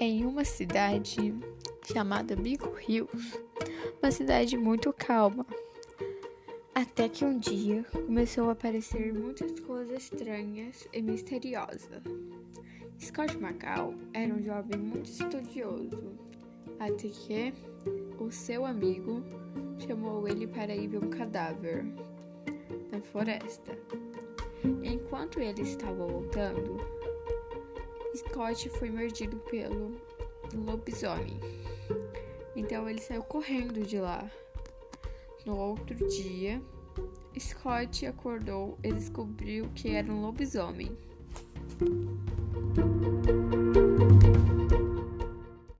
em uma cidade chamada Bico Hills, uma cidade muito calma. Até que um dia começou a aparecer muitas coisas estranhas e misteriosas. Scott Macau era um jovem muito estudioso, até que o seu amigo chamou ele para ir ver um cadáver na floresta. Enquanto ele estava voltando, Scott foi mordido pelo lobisomem. Então ele saiu correndo de lá. No outro dia, Scott acordou e descobriu que era um lobisomem.